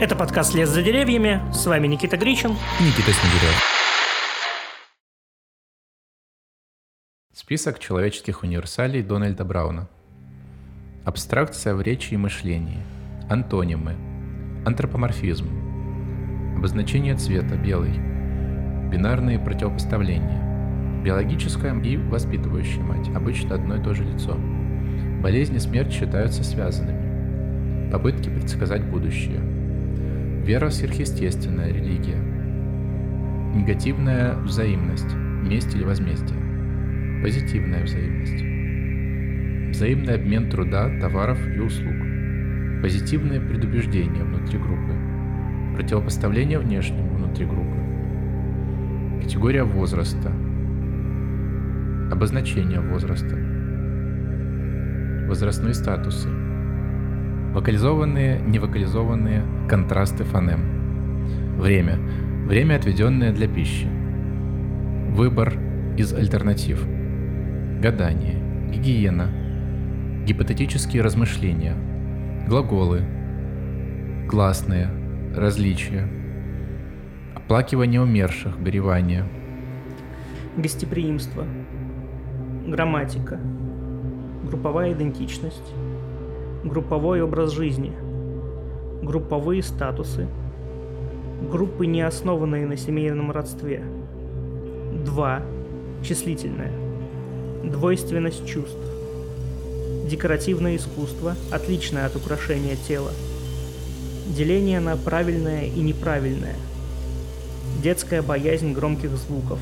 Это подкаст «Лес за деревьями». С вами Никита Гричин. И Никита Снегирев. Список человеческих универсалей Дональда Брауна. Абстракция в речи и мышлении. Антонимы. Антропоморфизм. Обозначение цвета белый. Бинарные противопоставления. Биологическая и воспитывающая мать. Обычно одно и то же лицо. Болезнь и смерть считаются связанными. Попытки предсказать будущее. Вера сверхъестественная религия. Негативная взаимность. Месть или возмездие. Позитивная взаимность. Взаимный обмен труда, товаров и услуг. Позитивное предубеждение внутри группы. Противопоставление внешнему внутри группы. Категория возраста. Обозначение возраста. Возрастные статусы. Вокализованные, невокализованные контрасты фонем. Время. Время, отведенное для пищи. Выбор из альтернатив. Гадание. Гигиена. Гипотетические размышления. Глаголы. Гласные. Различия. Оплакивание умерших. Горевание. Гостеприимство. Грамматика. Групповая идентичность. Групповой образ жизни. Групповые статусы. Группы, не основанные на семейном родстве. Два. Числительное. Двойственность чувств. Декоративное искусство, отличное от украшения тела. Деление на правильное и неправильное. Детская боязнь громких звуков.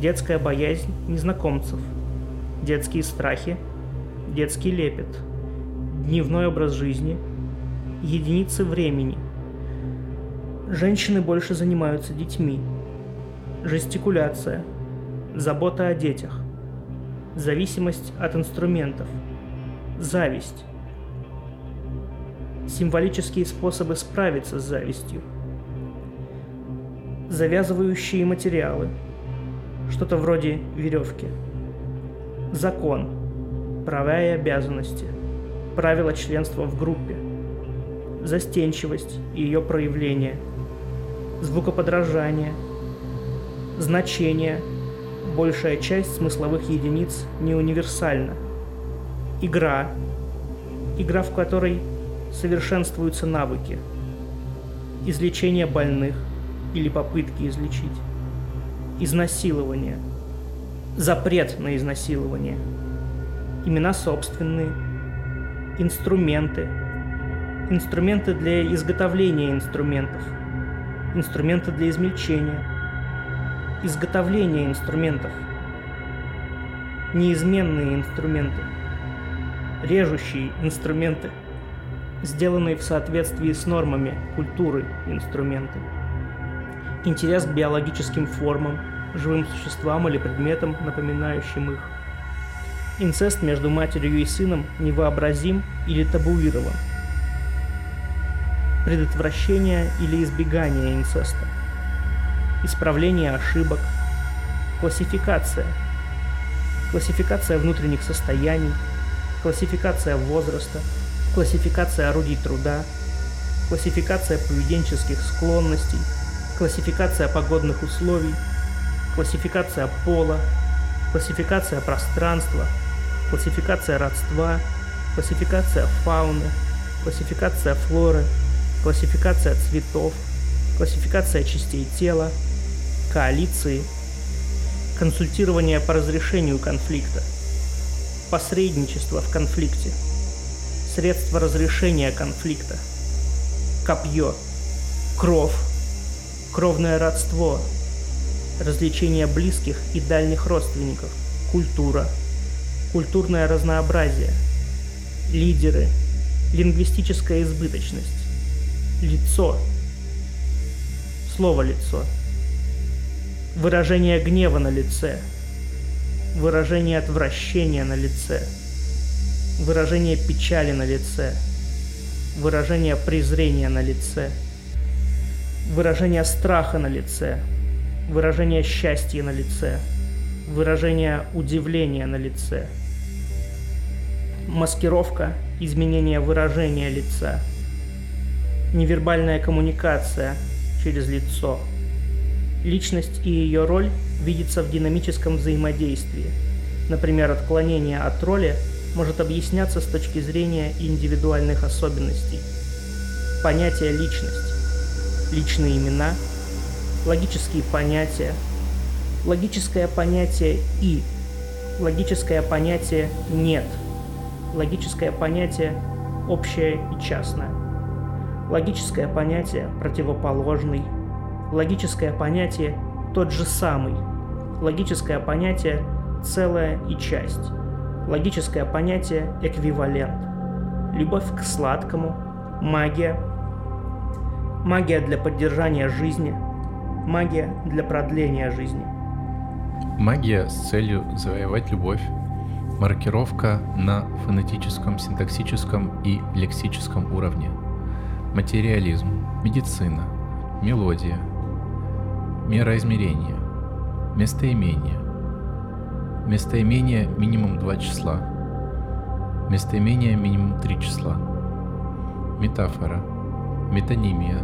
Детская боязнь незнакомцев. Детские страхи. Детский лепет. Дневной образ жизни. Единицы времени. Женщины больше занимаются детьми. Жестикуляция. Забота о детях. Зависимость от инструментов. Зависть. Символические способы справиться с завистью. Завязывающие материалы. Что-то вроде веревки. Закон. Права и обязанности. Правила членства в группе. Застенчивость и ее проявление. Звукоподражание. Значение. Большая часть смысловых единиц не универсальна. Игра. Игра, в которой совершенствуются навыки. Излечение больных или попытки излечить. Изнасилование. Запрет на изнасилование. Имена собственные. Инструменты. Инструменты для изготовления инструментов. Инструменты для измельчения. Изготовление инструментов. Неизменные инструменты. Режущие инструменты. Сделанные в соответствии с нормами культуры инструменты. Интерес к биологическим формам, живым существам или предметам, напоминающим их. Инцест между матерью и сыном невообразим или табуирован. Предотвращение или избегание инцеста. Исправление ошибок. Классификация. Классификация внутренних состояний. Классификация возраста. Классификация орудий труда. Классификация поведенческих склонностей. Классификация погодных условий. Классификация пола. Классификация пространства. Классификация родства. Классификация фауны. Классификация флоры. Классификация цветов. Классификация частей тела. Коалиции. Консультирование по разрешению конфликта. Посредничество в конфликте. Средства разрешения конфликта. Копье. Кров. Кровное родство. Развлечение близких и дальних родственников. Культура. Культурное разнообразие. Лидеры. Лингвистическая избыточность. Лицо. Слово лицо. Выражение гнева на лице. Выражение отвращения на лице. Выражение печали на лице. Выражение презрения на лице. Выражение страха на лице. Выражение счастья на лице. Выражение удивления на лице. Маскировка, изменение выражения лица. Невербальная коммуникация через лицо. Личность и ее роль видится в динамическом взаимодействии. Например, отклонение от роли может объясняться с точки зрения индивидуальных особенностей. Понятие личность, личные имена, логические понятия, логическое понятие «и», логическое понятие «нет», логическое понятие «общее и частное», логическое понятие «противоположный», логическое понятие «тот же самый», логическое понятие «целое и часть», логическое понятие «эквивалент», любовь к сладкому, магия, магия для поддержания жизни, магия для продления жизни – Магия с целью завоевать любовь. Маркировка на фонетическом, синтаксическом и лексическом уровне. Материализм, медицина, мелодия, мероизмерение, местоимение. Местоимение минимум два числа. Местоимение минимум три числа. Метафора, метонимия,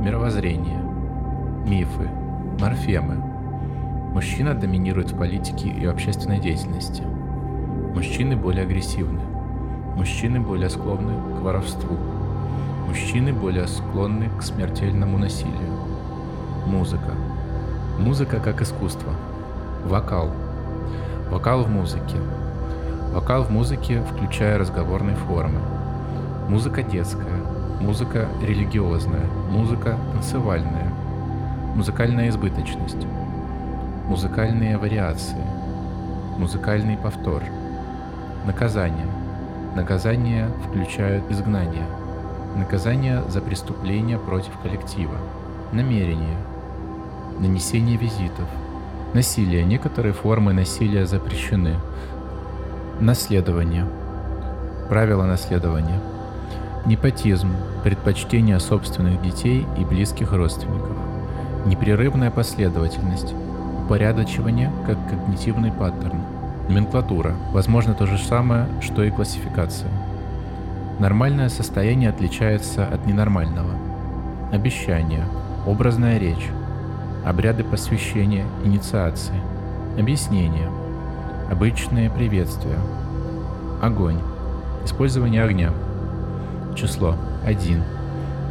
мировоззрение, мифы, морфемы – Мужчина доминирует в политике и общественной деятельности. Мужчины более агрессивны. Мужчины более склонны к воровству. Мужчины более склонны к смертельному насилию. Музыка. Музыка как искусство. Вокал. Вокал в музыке. Вокал в музыке, включая разговорные формы. Музыка детская. Музыка религиозная. Музыка танцевальная. Музыкальная избыточность музыкальные вариации, музыкальный повтор, наказание. Наказание включают изгнание, наказание за преступление против коллектива, намерение, нанесение визитов, насилие. Некоторые формы насилия запрещены. Наследование. Правила наследования. Непотизм, предпочтение собственных детей и близких родственников. Непрерывная последовательность, упорядочивание как когнитивный паттерн. Номенклатура. Возможно то же самое, что и классификация. Нормальное состояние отличается от ненормального. Обещание. Образная речь. Обряды посвящения, инициации. Объяснение. Обычные приветствия. Огонь. Использование огня. Число 1.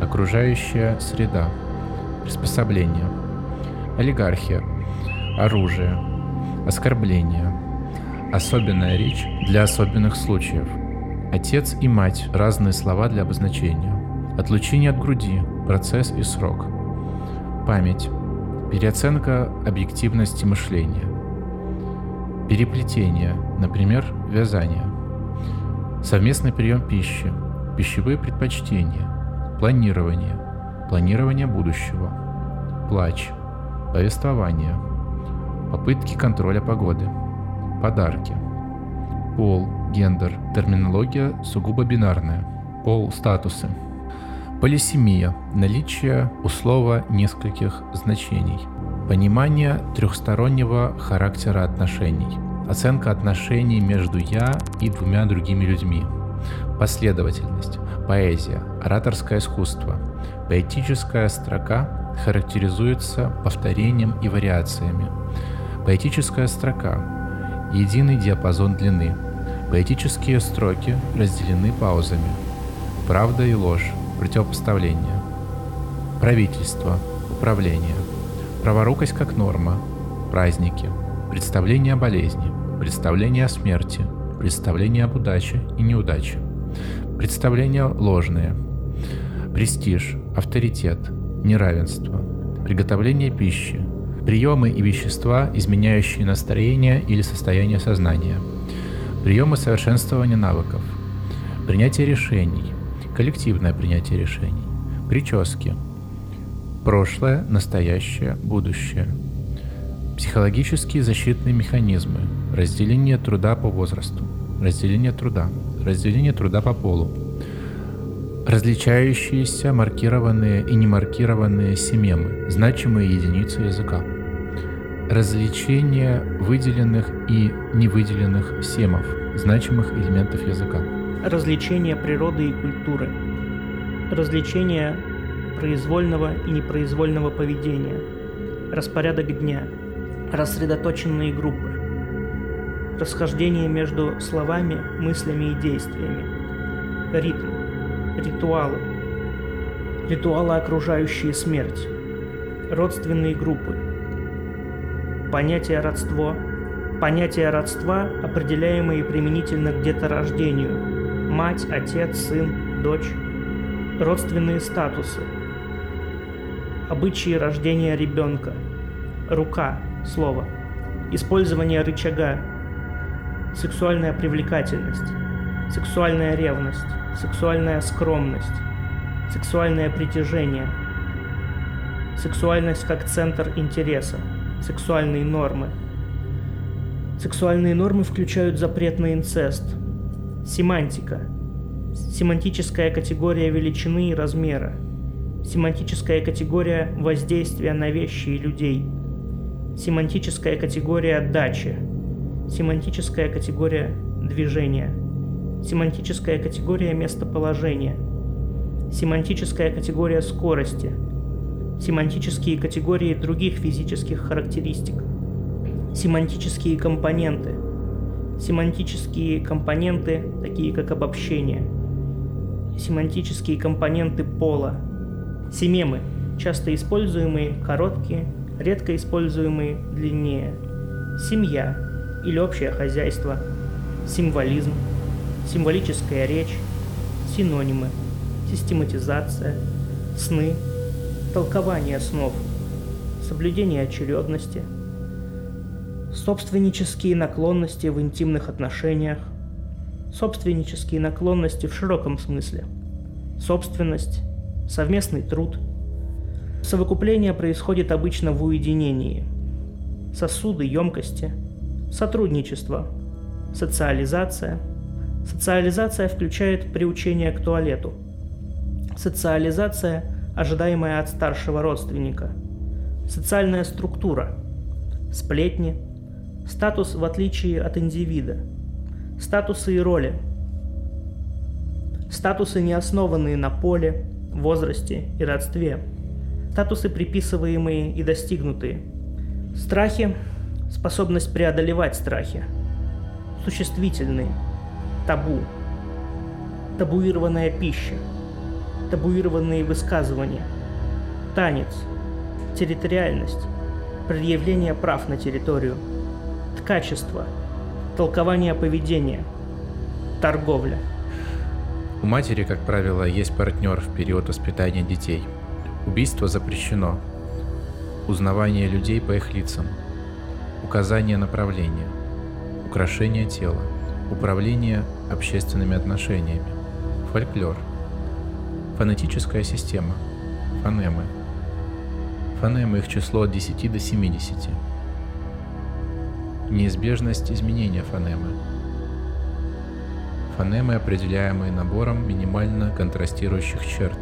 Окружающая среда. Приспособление. Олигархия оружие, оскорбление, особенная речь для особенных случаев, отец и мать – разные слова для обозначения, отлучение от груди, процесс и срок, память, переоценка объективности мышления, переплетение, например, вязание, совместный прием пищи, пищевые предпочтения, планирование, планирование будущего, плач, повествование – Попытки контроля погоды. Подарки. Пол, гендер, терминология сугубо бинарная. Пол, статусы. Полисемия – наличие у слова нескольких значений. Понимание трехстороннего характера отношений. Оценка отношений между «я» и двумя другими людьми. Последовательность. Поэзия. Ораторское искусство. Поэтическая строка характеризуется повторением и вариациями. Поэтическая строка. Единый диапазон длины. Поэтические строки разделены паузами. Правда и ложь. Противопоставление. Правительство. Управление. Праворукость как норма. Праздники. Представление о болезни. Представление о смерти. Представление об удаче и неудаче. Представления ложные. Престиж. Авторитет. Неравенство. Приготовление пищи Приемы и вещества, изменяющие настроение или состояние сознания. Приемы совершенствования навыков. Принятие решений. Коллективное принятие решений. Прически. Прошлое, настоящее, будущее. Психологические защитные механизмы. Разделение труда по возрасту. Разделение труда. Разделение труда по полу. Различающиеся маркированные и немаркированные семемы, значимые единицы языка. Развлечение выделенных и невыделенных семов, значимых элементов языка. Развлечение природы и культуры. развлечение произвольного и непроизвольного поведения, распорядок дня, рассредоточенные группы, расхождение между словами, мыслями и действиями, ритм, ритуалы, ритуалы, окружающие смерть, родственные группы, понятие родство, понятие родства, определяемые применительно к деторождению, мать, отец, сын, дочь, родственные статусы, обычаи рождения ребенка, рука, слово, использование рычага, сексуальная привлекательность, сексуальная ревность, сексуальная скромность, сексуальное притяжение, сексуальность как центр интереса, сексуальные нормы. Сексуальные нормы включают запрет на инцест, семантика, семантическая категория величины и размера, семантическая категория воздействия на вещи и людей, семантическая категория дачи, семантическая категория движения, семантическая категория местоположения, семантическая категория скорости, семантические категории других физических характеристик, семантические компоненты, семантические компоненты, такие как обобщение, семантические компоненты пола, семемы, часто используемые короткие, редко используемые длиннее, семья или общее хозяйство, символизм, символическая речь, синонимы, систематизация, сны, толкование снов, соблюдение очередности, собственнические наклонности в интимных отношениях, собственнические наклонности в широком смысле, собственность, совместный труд. Совокупление происходит обычно в уединении. Сосуды емкости, сотрудничество, социализация. Социализация включает приучение к туалету. Социализация, ожидаемая от старшего родственника. Социальная структура. Сплетни. Статус в отличие от индивида – Статусы и роли. Статусы, не основанные на поле, возрасте и родстве. Статусы, приписываемые и достигнутые. Страхи – способность преодолевать страхи. Существительные. Табу. Табуированная пища. Табуированные высказывания. Танец. Территориальность. Предъявление прав на территорию. Ткачество – толкование поведения, торговля. У матери, как правило, есть партнер в период воспитания детей. Убийство запрещено. Узнавание людей по их лицам. Указание направления. Украшение тела. Управление общественными отношениями. Фольклор. Фонетическая система. Фонемы. Фонемы их число от 10 до 70 неизбежность изменения фонемы. Фонемы, определяемые набором минимально контрастирующих черт.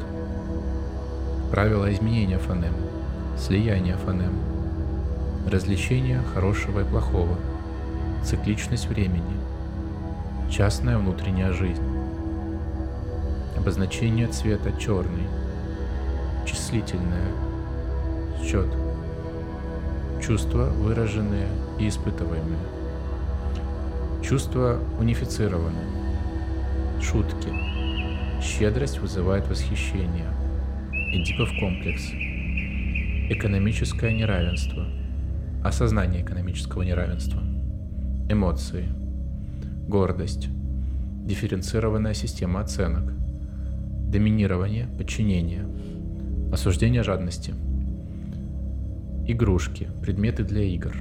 Правила изменения фонемы. Слияние фонем. Развлечение хорошего и плохого. Цикличность времени. Частная внутренняя жизнь. Обозначение цвета черный. Числительное. Счет чувства, выраженные и испытываемые. Чувства унифицированы. Шутки. Щедрость вызывает восхищение. Эдипов комплекс. Экономическое неравенство. Осознание экономического неравенства. Эмоции. Гордость. Дифференцированная система оценок. Доминирование, подчинение. Осуждение жадности – Игрушки, предметы для игр.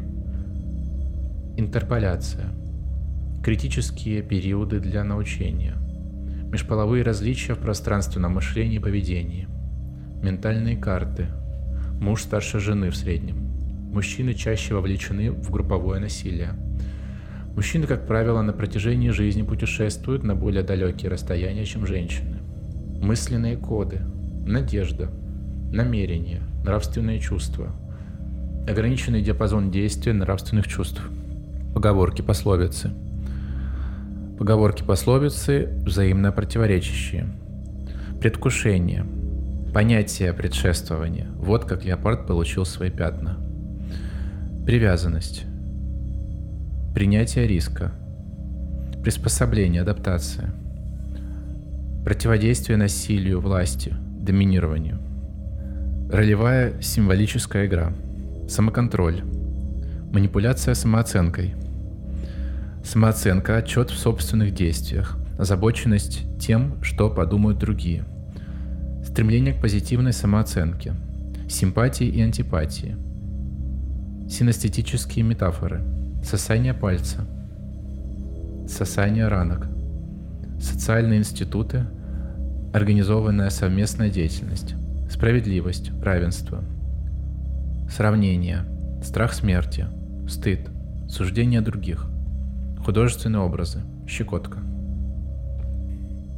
Интерполяция. Критические периоды для научения. Межполовые различия в пространственном мышлении и поведении. Ментальные карты. Муж старше жены в среднем. Мужчины чаще вовлечены в групповое насилие. Мужчины, как правило, на протяжении жизни путешествуют на более далекие расстояния, чем женщины. Мысленные коды, надежда, намерения, нравственные чувства – Ограниченный диапазон действия нравственных чувств. Поговорки пословицы. Поговорки пословицы взаимно противоречащие. Предвкушение. Понятие предшествования. Вот как леопард получил свои пятна. Привязанность. Принятие риска. Приспособление, адаптация. Противодействие насилию, власти, доминированию. Ролевая символическая игра. Самоконтроль. Манипуляция самооценкой. Самооценка – отчет в собственных действиях. Озабоченность тем, что подумают другие. Стремление к позитивной самооценке. Симпатии и антипатии. Синестетические метафоры. Сосание пальца. Сосание ранок. Социальные институты. Организованная совместная деятельность. Справедливость, равенство. Сравнение. Страх смерти. Стыд. Суждение других. Художественные образы. Щекотка.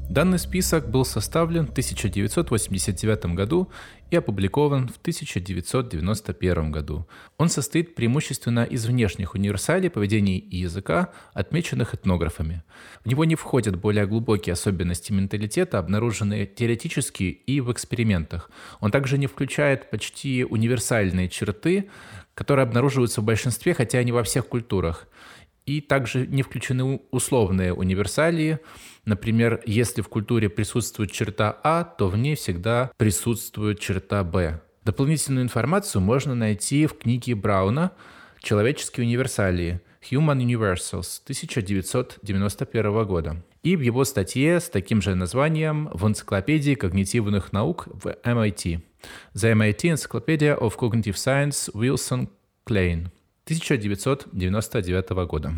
Данный список был составлен в 1989 году и опубликован в 1991 году. Он состоит преимущественно из внешних универсалей поведения и языка, отмеченных этнографами. В него не входят более глубокие особенности менталитета, обнаруженные теоретически и в экспериментах. Он также не включает почти универсальные черты, которые обнаруживаются в большинстве, хотя и не во всех культурах. И также не включены условные универсалии, Например, если в культуре присутствует черта А, то в ней всегда присутствует черта Б. Дополнительную информацию можно найти в книге Брауна «Человеческие универсалии» Human Universals 1991 года. И в его статье с таким же названием в энциклопедии когнитивных наук в MIT The MIT Encyclopedia of Cognitive Science Wilson Klein 1999 года.